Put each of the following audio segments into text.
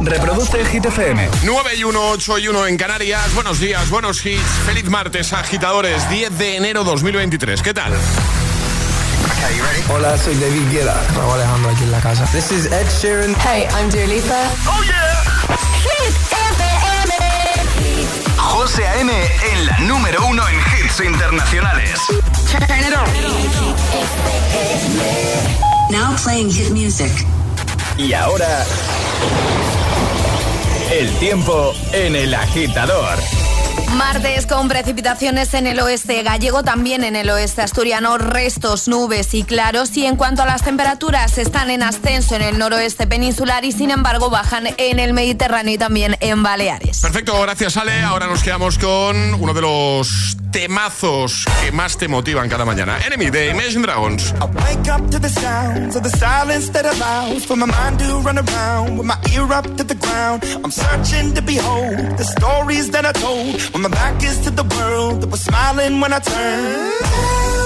Reproduce el Hit FM. 9 y 1, 8 y 1 en Canarias. Buenos días, buenos hits. Feliz martes, agitadores. 10 de enero 2023. ¿Qué tal? Hola, soy David Guetta. Raúl Alejandro aquí en la casa. This is Ed Sheeran. Hey, I'm Dua Lipa. ¡Oh, yeah! Hit FM. José A.M. en la número uno en hits internacionales. Turn it on. Now playing hit music. Y ahora... El tiempo en el agitador. Martes con precipitaciones en el oeste gallego, también en el oeste asturiano, restos, nubes y claros. Y en cuanto a las temperaturas, están en ascenso en el noroeste peninsular y sin embargo bajan en el Mediterráneo y también en Baleares. Perfecto, gracias Ale. Ahora nos quedamos con uno de los temazos que más te motivan cada mañana. Enemy de Imagine Dragons. I wake up to the sounds of the silence that allows for my mind to run around with my ear up to the ground. I'm searching to behold the stories that I told when my back is to the world that was smiling when I turned.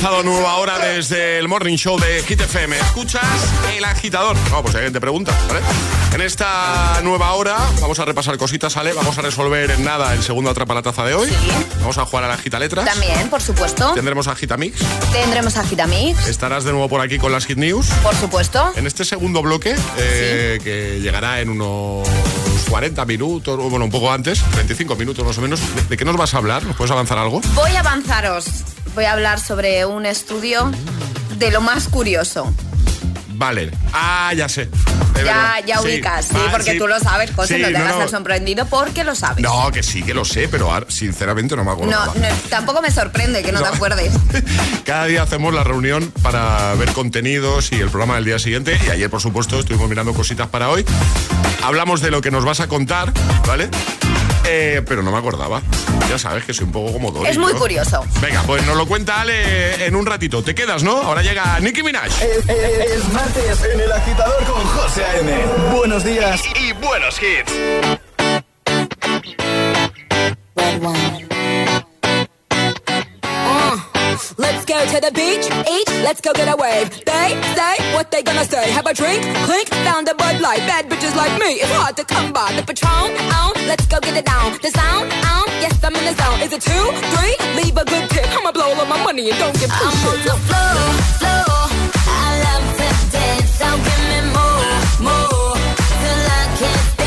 Empezado nueva hora desde el Morning Show de Hit FM. ¿Escuchas El Agitador? No, pues alguien te pregunta, ¿vale? En esta nueva hora vamos a repasar cositas, ¿vale? Vamos a resolver en nada el segundo Atrapa la Taza de hoy. Vamos a jugar a la Gita Letras. También, por supuesto. Tendremos a Gitamix. Tendremos a Gitamix, Estarás de nuevo por aquí con las Hit News. por supuesto. En este segundo bloque, eh, que llegará en unos 40 minutos, bueno, un poco antes, 25 minutos más o menos, ¿de, de qué nos vas a hablar? ¿Nos puedes avanzar algo? Voy a avanzaros. Voy a hablar sobre un estudio de lo más curioso. Vale. Ah, ya sé. De Ya, verdad. ya ubicas, sí, porque sí. tú lo sabes, José, no te no, hagas no. sorprendido porque lo sabes. No, que sí, que lo sé, pero sinceramente no me acuerdo. No, tampoco me sorprende que no, te acuerdes. Cada día hacemos la reunión para ver contenidos y el programa del día siguiente. Y ayer, por supuesto, estuvimos mirando cositas para hoy. Hablamos de lo que nos vas a contar, ¿vale? Eh, pero no me acordaba. Ya sabes que soy un poco como Dory, Es muy curioso. Venga, pues nos lo cuenta Ale en un ratito. Te quedas, ¿no? Ahora llega Nicki Minaj. Es, es- es martes en el agitador con José A.M. Buenos días y, y buenos hits. Go to the beach, eat, let's go get a wave. They say what they gonna say. Have a drink, clink, found a Bud Light. Bad bitches like me, it's hard to come by. The Patron, on, let's go get it down. The sound, on, Yes, I'm in the zone. Is it two, three? Leave a good tip. I'ma blow all of my money and don't give two I'm on the floor, floor. I love to dance, so give me more, more. Till I can't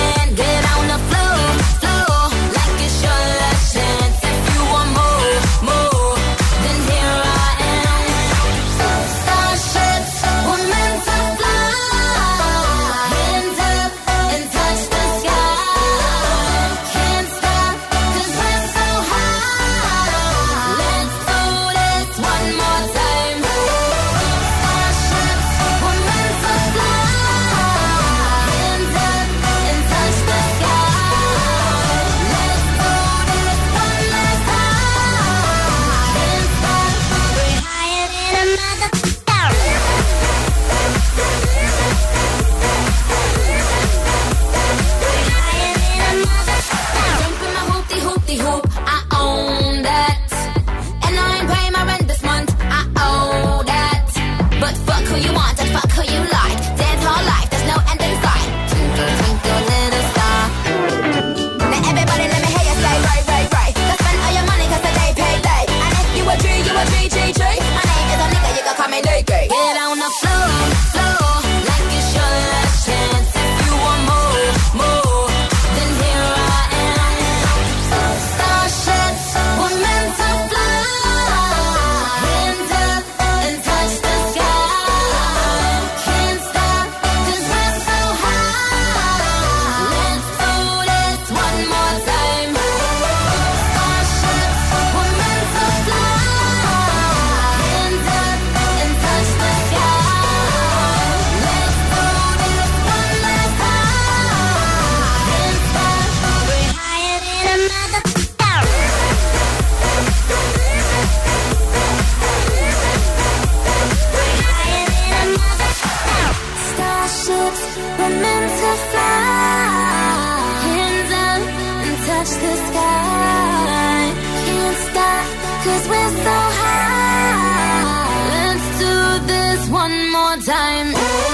time.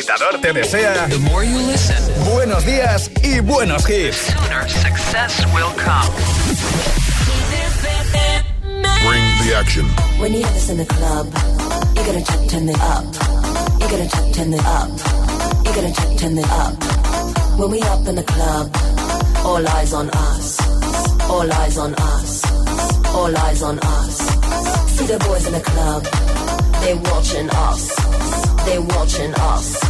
Agitador te desea buenos días y buenos hits. Bring the action. When you have this in the club, you gotta check, turn it up. You gotta check, turn it up. You gotta check, turn it up. When we up in the club, all eyes on us. All eyes on us. All eyes on us. See the boys in the club, they watching us. They watching us.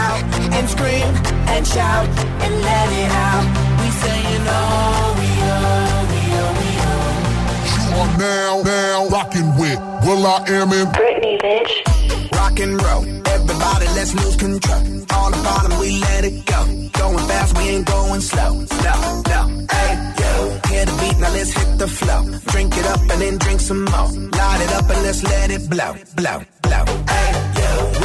And scream and shout and let it out. We saying oh, we oh, we oh, we oh. You are now, now rocking with Will I Am in rock and roll. Everybody, let's lose control. All the bottom, we let it go. Going fast, we ain't going slow. No, no, hey, yo. Hear the beat, now let's hit the flow. Drink it up and then drink some more. Light it up and let's let it blow, blow, blow. Hey, yo.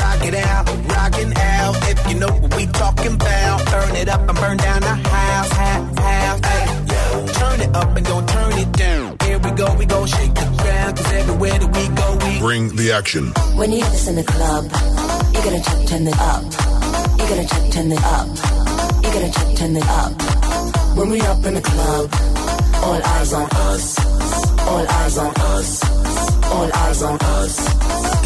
Rock it out, rockin' out. If you know what we talking about. Burn it up and burn down the house, house, house. Hey, yo. Turn it up and don't turn it down. Here we go, we go shake the ground. Cause everywhere that we go, we Bring the action. When you have this in the club, you gotta check, turn it up. You gotta check, turn it up. You gotta check, turn it up. When we up in the club, all eyes on us. All eyes on us. All eyes on us.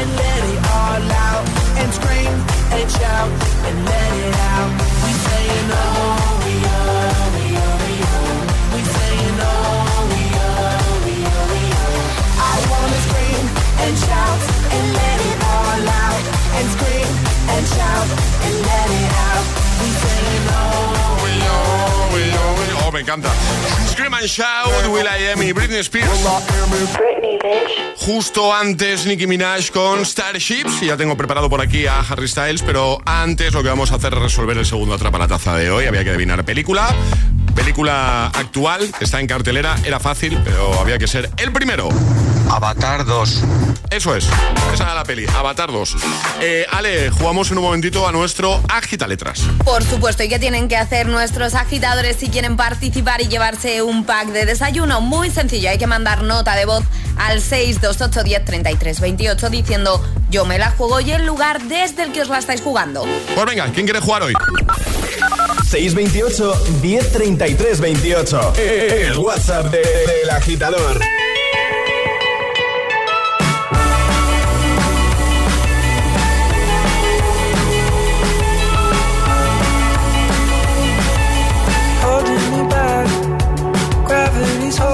and let it all out. And scream and shout and let it out. We saying oh, we oh, we oh, we oh. We oh, we oh, we oh, we oh. I wanna scream and shout and let it all out. And scream and shout and let it out. We oh. We oh, we oh, we oh, me encanta. Scream and Shout, Will I Am y Britney Spears. Justo antes Nicki Minaj con Starships. Y ya tengo preparado por aquí a Harry Styles, pero antes lo que vamos a hacer es resolver el segundo atrapa la taza de hoy. Había que adivinar película. Película actual, está en cartelera, era fácil, pero había que ser el primero. Avatar 2. Eso es, esa era la peli, Avatar 2. Eh, Ale, jugamos en un momentito a nuestro Agita Letras. Por supuesto, ¿y qué tienen que hacer nuestros agitadores si quieren participar y llevarse un pack de desayuno? Muy sencillo, hay que mandar nota de voz al 628 10 33 28 diciendo yo me la juego y el lugar desde el que os la estáis jugando. Pues venga, ¿quién quiere jugar hoy? 628 1033 28. El WhatsApp de- del agitador.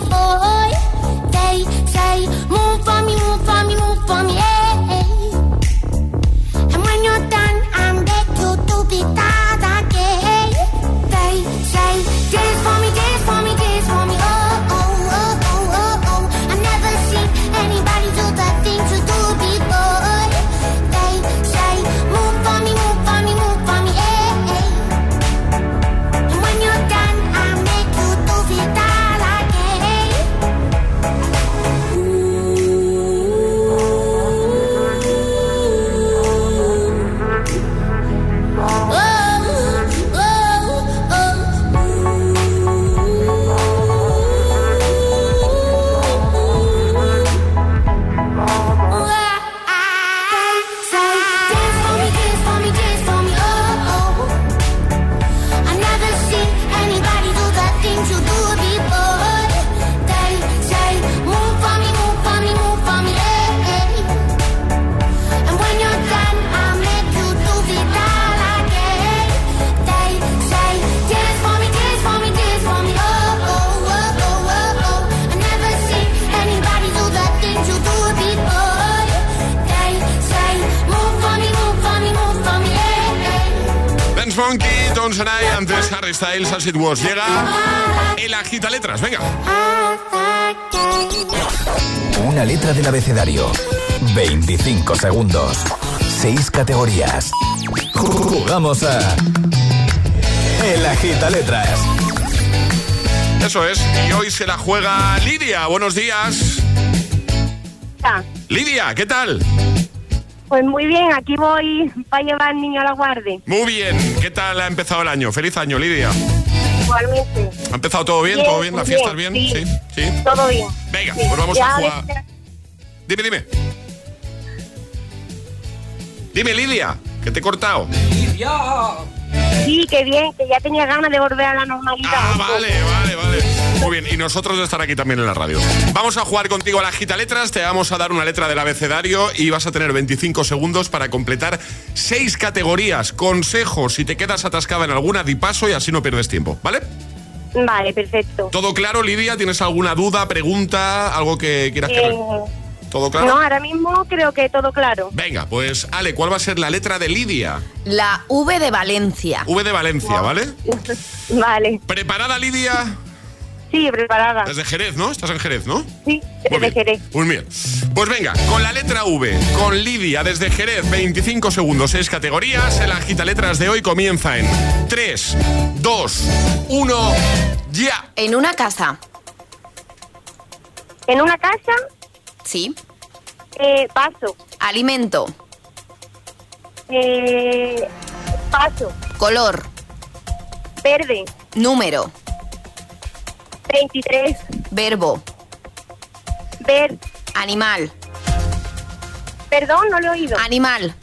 before. Harry Styles, As It Was. Llega el agita letras, venga. Una letra del abecedario. 25 segundos. 6 categorías. Jugamos a. El agita letras. Eso es. Y hoy se la juega Lidia. Buenos días. Lidia, ¿qué tal? Pues muy bien, aquí voy para llevar al niño a la guardia. Muy bien. ¿Qué tal ha empezado el año? Feliz año, Lidia. Igualmente. ¿Ha empezado todo bien? ¿Todo bien? ¿La fiesta bien? Sí. ¿Sí? Todo bien. Venga, Sí. pues vamos Ya a jugar. Dime, dime. Dime, Lidia, que te he cortado. Sí, qué bien, que ya tenía ganas de volver a la normalidad. Ah, vale, vale, vale. Muy bien, y nosotros de estar aquí también en la radio. Vamos a jugar contigo a la gita letras, te vamos a dar una letra del abecedario y vas a tener 25 segundos para completar seis categorías. Consejos, si te quedas atascada en alguna, di paso y así no pierdes tiempo, ¿vale? Vale, perfecto. ¿Todo claro, Lidia? ¿Tienes alguna duda, pregunta, algo que quieras que... Eh, ¿Todo claro? no, ahora mismo creo que todo claro. Venga, pues Ale, ¿cuál va a ser la letra de Lidia? La V de Valencia. V de Valencia, ¿vale? Vale. ¿Preparada, Lidia? Sí, preparada. Desde Jerez, ¿no? Estás en Jerez, ¿no? Sí, desde. Jerez. Muy bien. Pues venga, con la letra V, con Lidia desde Jerez, 25 segundos, 6 categorías. El agita letras de hoy comienza en 3, 2, 1, ya. En una casa. En una casa, Sí. eh, paso. Alimento. Eh, paso. Color. Verde. Número. 23. Verbo. Ver. Animal. Perdón, no lo he oído. Animal.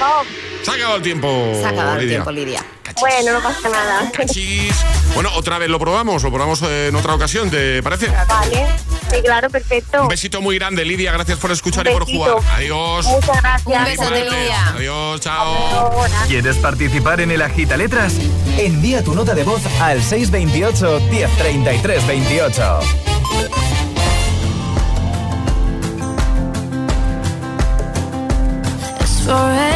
Oh, Se ha acabado el tiempo. Se ha acabado el tiempo, Lidia. Bueno, no pasa nada. Cachis. Bueno, otra vez lo probamos, lo probamos en otra ocasión, ¿te parece? Vale. Sí, claro, perfecto. Un besito muy grande, Lidia. Gracias por escuchar y por jugar. Adiós. Muchas gracias. Un beso de. Lidia. Adiós, chao. ¿Quieres participar en el agita letras? Envía tu nota de voz al 628 1033 28. It's 4 a.m. I can't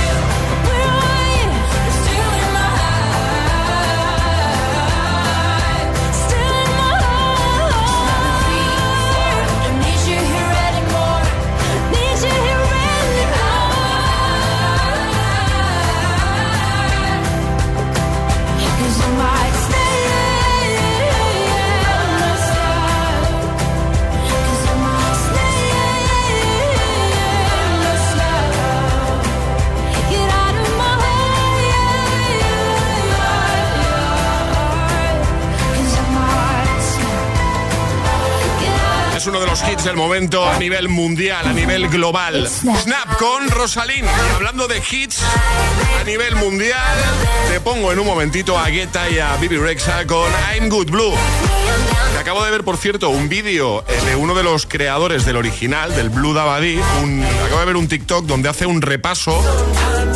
Es uno de los hits del momento a nivel mundial, a nivel global. Snap con Rosalind. Y hablando de hits a nivel mundial, te pongo en un momentito a Guetta y a Bibi Rexa con I'm Good Blue. acabo de ver, por cierto, un vídeo eh, de uno de los creadores del original, del Blue Dabadi. acabo de ver un TikTok donde hace un repaso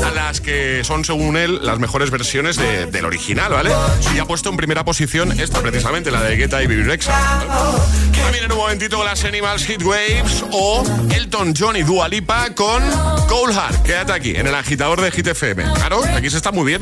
a las que son, según él, las mejores versiones del original, ¿vale? Y ha puesto en primera posición esta, precisamente, la de Guetta y Bibi. También en un momentito las Animals Hit Waves o Elton John y Dua Lipa con Cold Heart. Quédate aquí, en el agitador de Hit FM. Claro, aquí se está muy bien.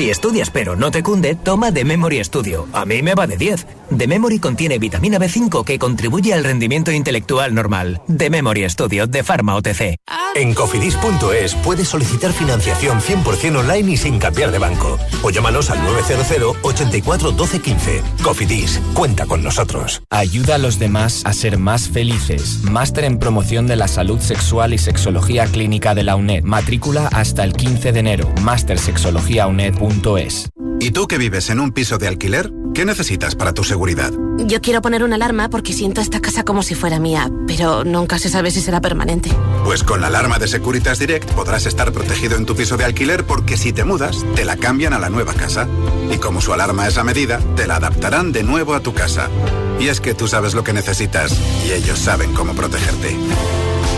Si estudias pero no te cunde, toma The Memory Studio. A mí me va de 10. The Memory contiene vitamina B5 que contribuye al rendimiento intelectual normal. The Memory Studio de Pharma OTC. En cofidis.es puedes solicitar financiación 100% online y sin cambiar de banco. O llámanos al 900 84 12 15. Cofidis, cuenta con nosotros. Ayuda a los demás a ser más felices. Máster en promoción de la salud sexual y sexología clínica de la UNED. Matrícula hasta el 15 de enero. ¿Y tú que vives en un piso de alquiler? ¿Qué necesitas para tu seguridad? Yo quiero poner una alarma porque siento esta casa como si fuera mía, pero nunca se sabe si será permanente. Pues con la alarma de Securitas Direct podrás estar protegido en tu piso de alquiler porque si te mudas, te la cambian a la nueva casa. Y como su alarma es a medida, te la adaptarán de nuevo a tu casa. Y es que tú sabes lo que necesitas y ellos saben cómo protegerte.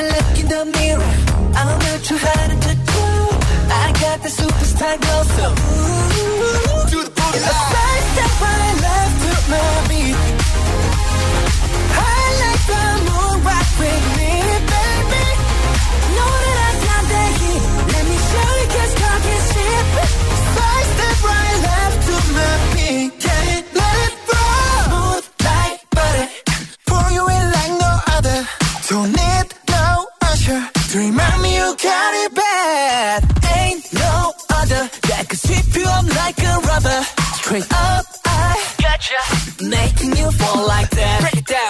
I look in the mirror, I'm not too hard to do. I got the superstar glow, so ooh, do the booty. It's a side step right left to my beat. I like the moon rock with me, baby. Know that I got the heat. Let me show you 'cause talk is cheap. Side step right left to my beat. Get it, let it roll. Smooth like butter. Pour you in like no other. Don't rubber. Straight up, I gotcha, making you fall like that. Break it down.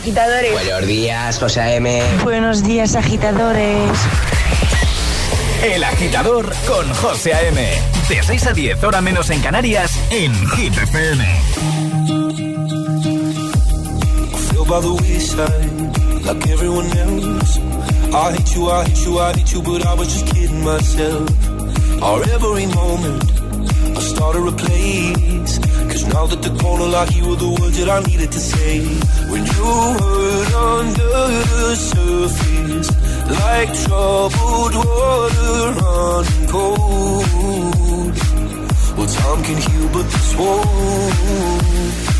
agitadores. Buenos días, José A.M. Buenos días, agitadores. El agitador con José A.M. De 6 a 10, hora menos en Canarias, en Hit FM. feel by the wayside like everyone else. I hate you, I hate you, I hate you, but I was just kidding myself. Our every moment, I started a place. Cause now that the corner like you were the words that I needed to say. When you hurt under the surface, like troubled water running cold. Well, time can heal, but this won't.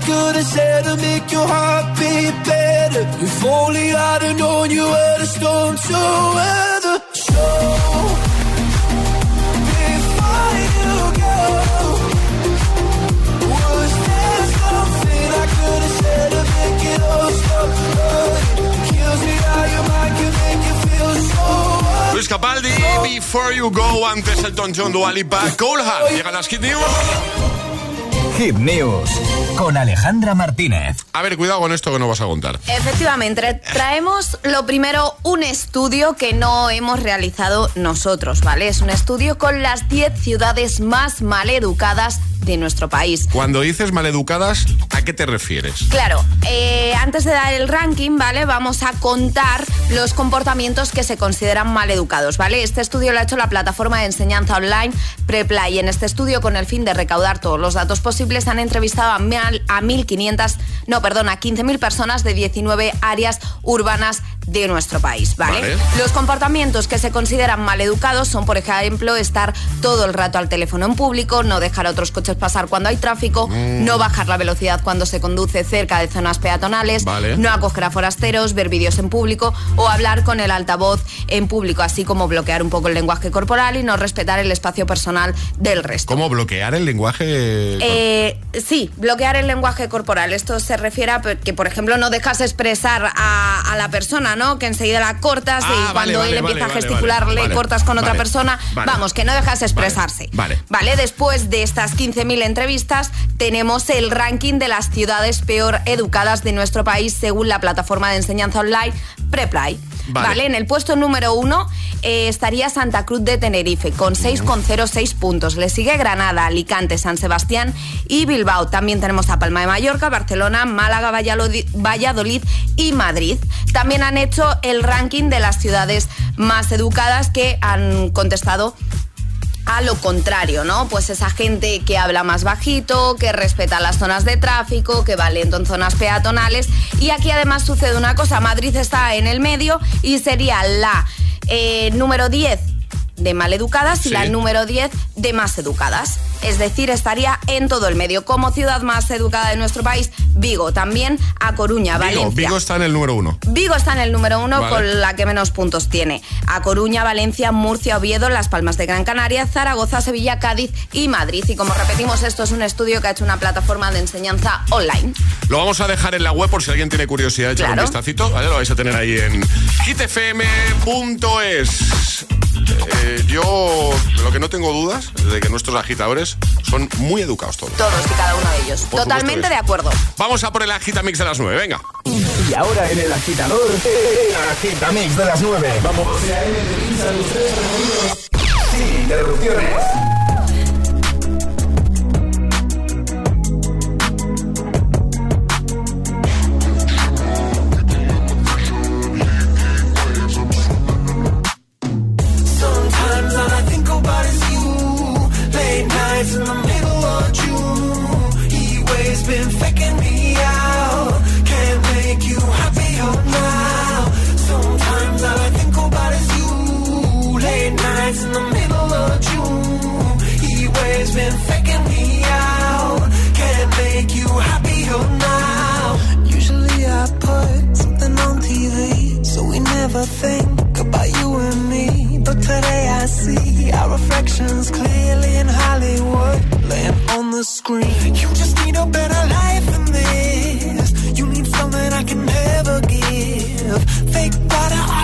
I could have said to make your heart beat better? If only I'd have known you were the storm to weather. So before you go, was there something I could have said to make it all stop? Kills me how your mind can make you feel so. Luis Capaldi, Before You Go, antes Elton John, Dua Lipa, Cold Heart. Llegan las Hit News. Hit News con Alejandra Martínez. A ver, cuidado con esto que nos vas a contar. Efectivamente, traemos lo primero un estudio que no hemos realizado nosotros, ¿vale? Es un estudio con las 10 ciudades más maleducadas de nuestro país. Cuando dices maleducadas, ¿a qué te refieres? Claro, eh, antes de dar el ranking, ¿vale? Vamos a contar los comportamientos que se consideran maleducados, ¿vale? Este estudio lo ha hecho la plataforma de enseñanza online Preply y en este estudio con el fin de recaudar todos los datos posibles múltiples han entrevistado a, mil- a 1.500, no, perdón, a 15.000 personas de 19 áreas urbanas de nuestro país, ¿vale? Vale. Los comportamientos que se consideran mal educados son, por ejemplo, estar todo el rato al teléfono en público, no dejar a otros coches pasar cuando hay tráfico, Mm. no bajar la velocidad cuando se conduce cerca de zonas peatonales, Vale. no acoger a forasteros, ver vídeos en público o hablar con el altavoz en público, así como bloquear un poco el lenguaje corporal y no respetar el espacio personal del resto. ¿Cómo bloquear el lenguaje? Eh, sí, bloquear el lenguaje corporal. Esto se refiere a que, por ejemplo, no dejas expresar a, a la persona, ¿no? Que enseguida la cortas Ah, y vale, cuando vale, él vale, empieza vale, a gesticular le cortas con otra persona. Vamos, que no dejas expresarse. Vale. Vale, después de estas 15.000 entrevistas, tenemos el ranking de las ciudades peor educadas de nuestro país según la plataforma de enseñanza online Preply. Vale. Vale. en el puesto número uno eh, estaría Santa Cruz de Tenerife con 6,06 puntos. Le sigue Granada, Alicante, San Sebastián y Bilbao. También tenemos a Palma de Mallorca, Barcelona, Málaga, Valladolid, Valladolid y Madrid. También han hecho el ranking de las ciudades más educadas que han contestado a lo contrario, ¿no? Pues esa gente que habla más bajito, que respeta las zonas de tráfico, que va lento en zonas peatonales. Y aquí además sucede una cosa, Madrid está en el medio y sería la eh, número 10 de mal educadas y Sí. la número 10 de más educadas. Es decir, estaría en todo el medio. Como ciudad más educada de nuestro país, Vigo, también a Coruña, Vigo, Valencia. Vigo está en el número uno. Vigo está en el número uno Vale. con la que menos puntos tiene. A Coruña, Valencia, Murcia, Oviedo, Las Palmas de Gran Canaria, Zaragoza, Sevilla, Cádiz y Madrid. Y como repetimos, esto es un estudio que ha hecho una plataforma de enseñanza online. Lo vamos a dejar en la web por si alguien tiene curiosidad de echar Claro. un vistacito, ¿vale? Lo vais a tener ahí en hitfm.es. Eh, yo lo que no tengo dudas es de que nuestros agitadores son muy educados todos. Todos y cada uno de ellos. Por Totalmente de acuerdo. Vamos a por el agitamix de las 9, venga. Y ahora en el agitador, el agitamix de las 9. Vamos. Sin interrupciones. Screen. You just need a better life than this. You need something I can never give. Fake water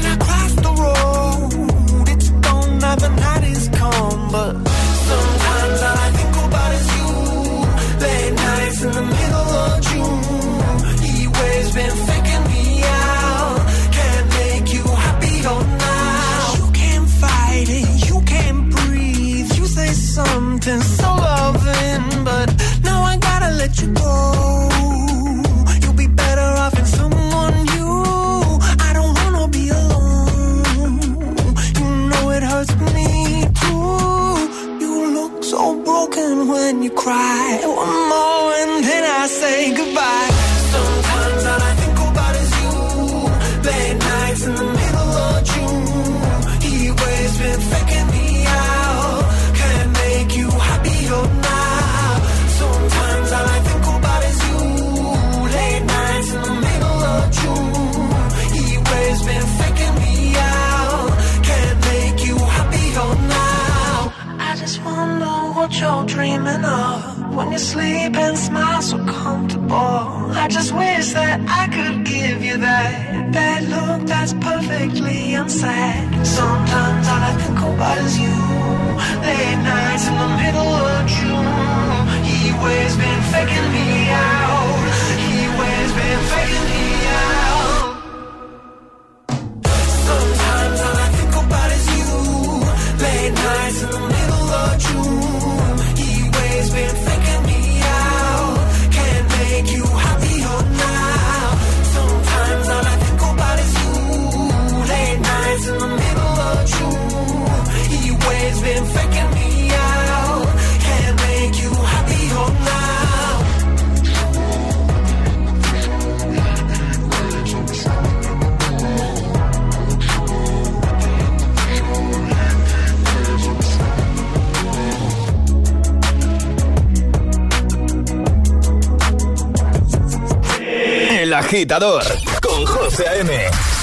agitador con José A.M.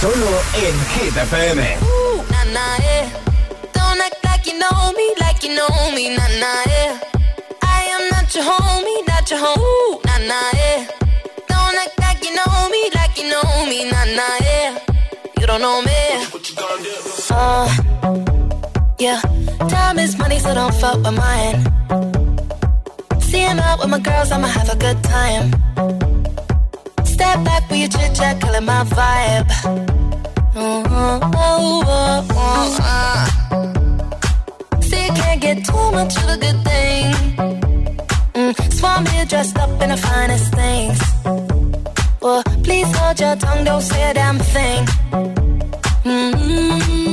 Solo en Hit FM. Ooh, nah, nah, yeah. Don't act like you know me, like you know me, nah, nah, yeah. I am not your homie, not your home. Ooh, nah, nah, yeah. Don't act like you know me, like you know me, nah, nah, yeah. You don't know me. Uh, yeah. Time is money, so don't fuck with mine. Seeing out with my girls, I'ma have a good time. Step back with your chit chat, killing my vibe. Mm-hmm. Oh, oh, oh, uh. See, you can't get too much of a good thing. Mm, Swan here dressed up in the finest things. Well, please hold your tongue, don't say a damn thing. Mm-hmm.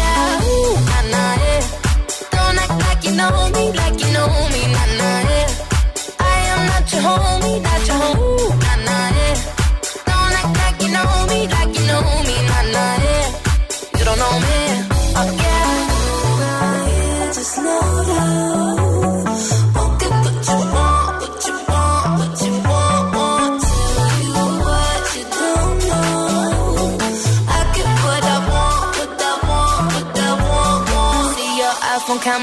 know me, like you know me, nah, nah, yeah. I am not your homie, not your home.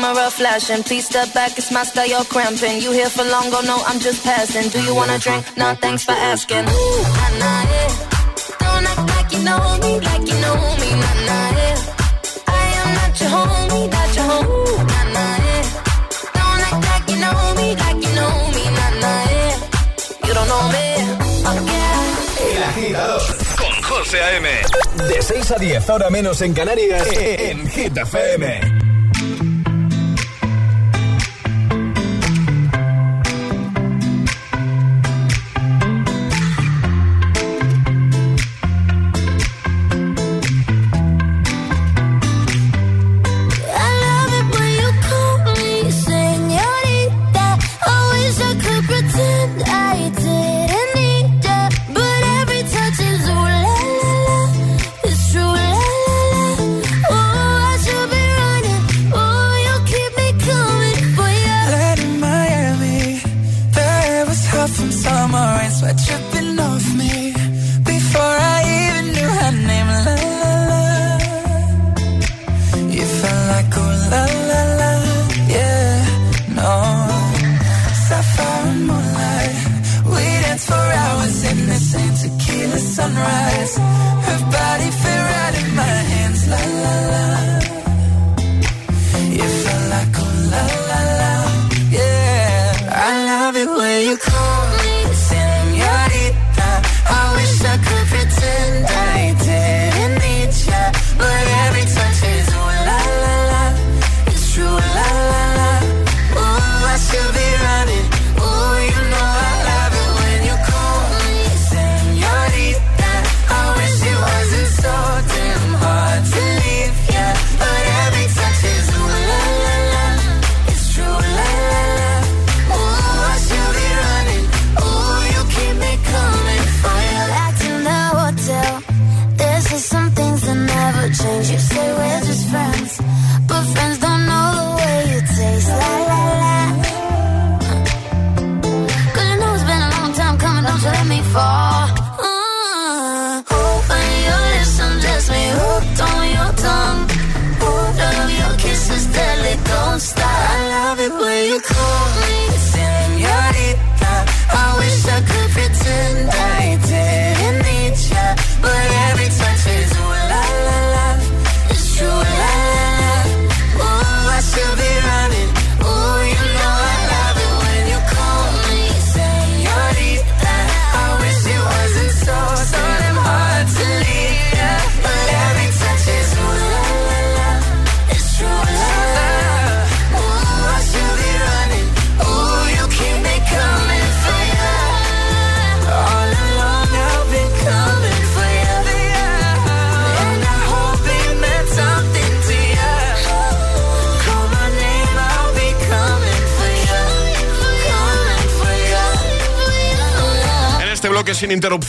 Camera flashing. Please step back, it's my style, you're cramping. You here for long, oh no, I'm just passing. Do you wanna drink? Nah, thanks for asking. Ooh, nah, nah, yeah. Don't act like you know me, like you know me, nah, nah, yeah. I am not your homie, not your home. Ooh, nah, nah, yeah. Don't act like you know me, like you know me, nah, nah, yeah. You don't know me, oh yeah. El agitador con José A.M. De 6 a 10, ahora menos en Canarias, en Hit FM.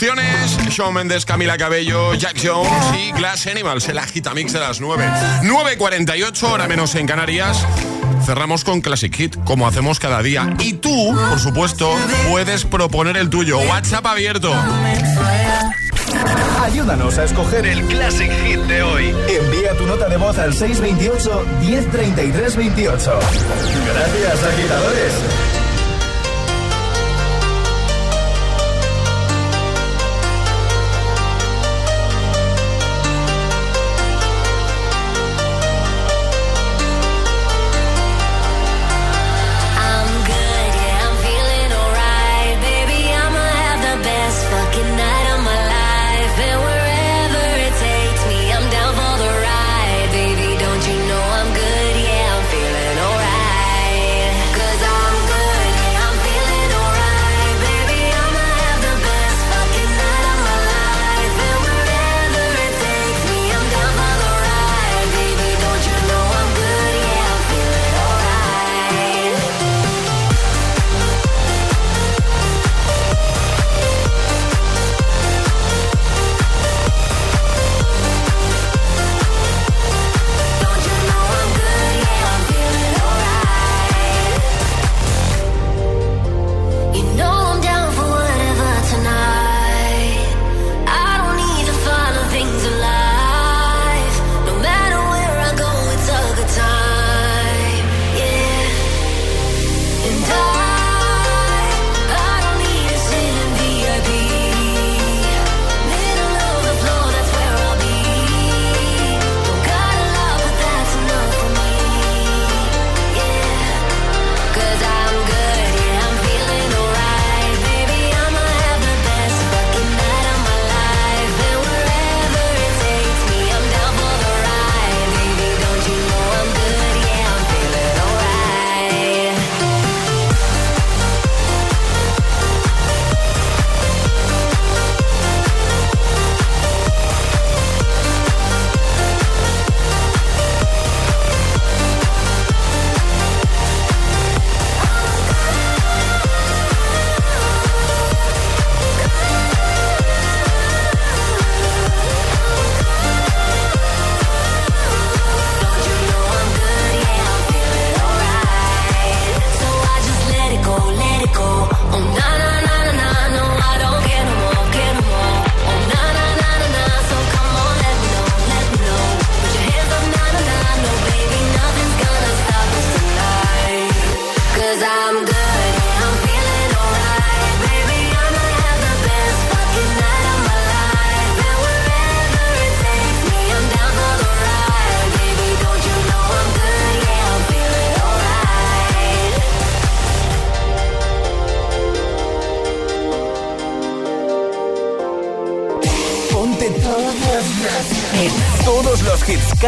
Interrupciones. Shawn Mendes, Camila Cabello, Jack Jones y Glass Animals, el agitamix de las 9. 9.48, hora menos en Canarias. Cerramos con Classic Hit, como hacemos cada día. Y tú, por supuesto, puedes proponer el tuyo. WhatsApp abierto. Ayúdanos a escoger el Classic Hit de hoy. Envía tu nota de voz al 628 1033 28. Gracias, agitadores.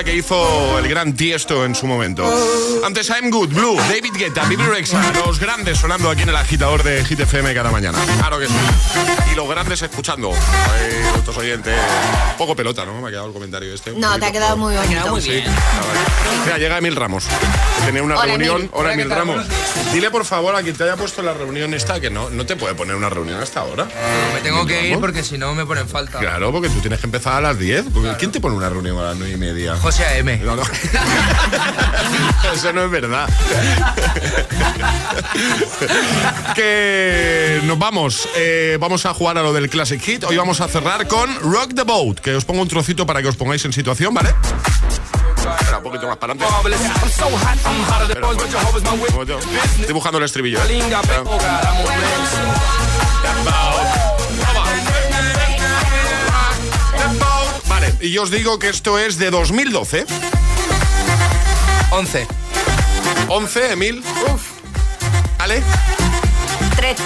que hizo el gran Tiesto en su momento. Antes I'm Good, Blue, David Guetta, Bibi Rexa, los grandes sonando aquí en el agitador de Hit FM cada mañana. Claro que sí. Y los grandes escuchando. Ay, otros oyentes. Poco pelota, ¿no? Me ha quedado el comentario este. No, te ha quedado muy bonito. Sí. Mira, llega Emil Ramos. Tenía una Hola, reunión. Emil. Hola, Emil. Ramos. Dile por favor a quien te haya puesto la reunión esta que no, no te puede poner una reunión hasta ahora. Me tengo Emil que ir porque si no me ponen falta. Claro, porque tú tienes que empezar a las 10. Porque ¿Quién te pone una reunión a las 9 y media? José A.M. No, no. Eso no es verdad. que nos vamos. Eh, vamos a jugar a lo del Classic Hit. Hoy vamos a cerrar con Rock the Boat. Que os pongo un trocito para que os pongáis en situación, ¿vale? Espera, un poquito más para adelante. Espera, un momento. Estoy buscando el estribillo. ¿eh? Espera. Y yo os digo que esto es de 2012. 11. 11, Emil. ¿Ale? 13.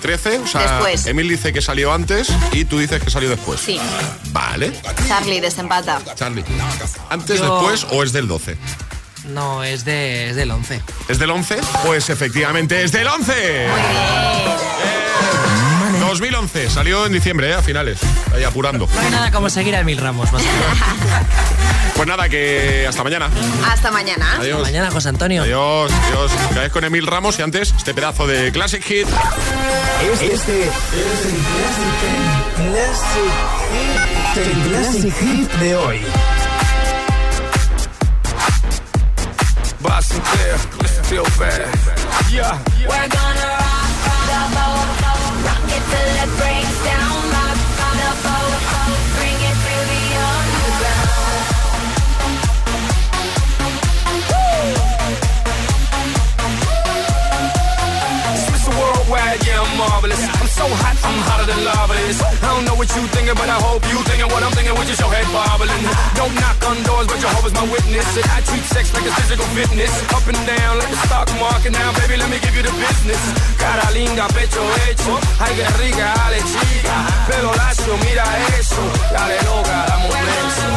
13, o sea, Después. Emil dice que salió antes y tú dices que salió después. Sí. Vale. Charlie desempata. Charlie. ¿Antes, Yo- después o es del 12? No, es, de, es del 11. ¿Es del 11? Pues efectivamente es del 11. Eh, 2011, salió en diciembre, ¿eh? a finales, ahí apurando. No hay nada como seguir a Mil Ramos. Más Pues nada, que hasta mañana. Hasta mañana. Adiós. mañana, José Antonio. Adiós, adiós. Caes con Emil Ramos y antes este pedazo de Classic Hit. Este, este es el Classic Hit. El Classic Hit de hoy. Boston clear, listen feel bad. Yeah. We're gonna boat, marvelous. I'm so hot, I'm hotter than lava is. I don't know what you thinking, but I hope you thinking what I'm thinking with your head bobbling. Don't knock on doors, but Jehovah's my witness. And I treat sex like it's physical fitness. Up and down like the stock market. Now, baby, let me give you the business. Cara linda, pecho hecho. Ay, qué rica, dale chica. Pelo lacio, mira eso. Dale loca, dame un beso.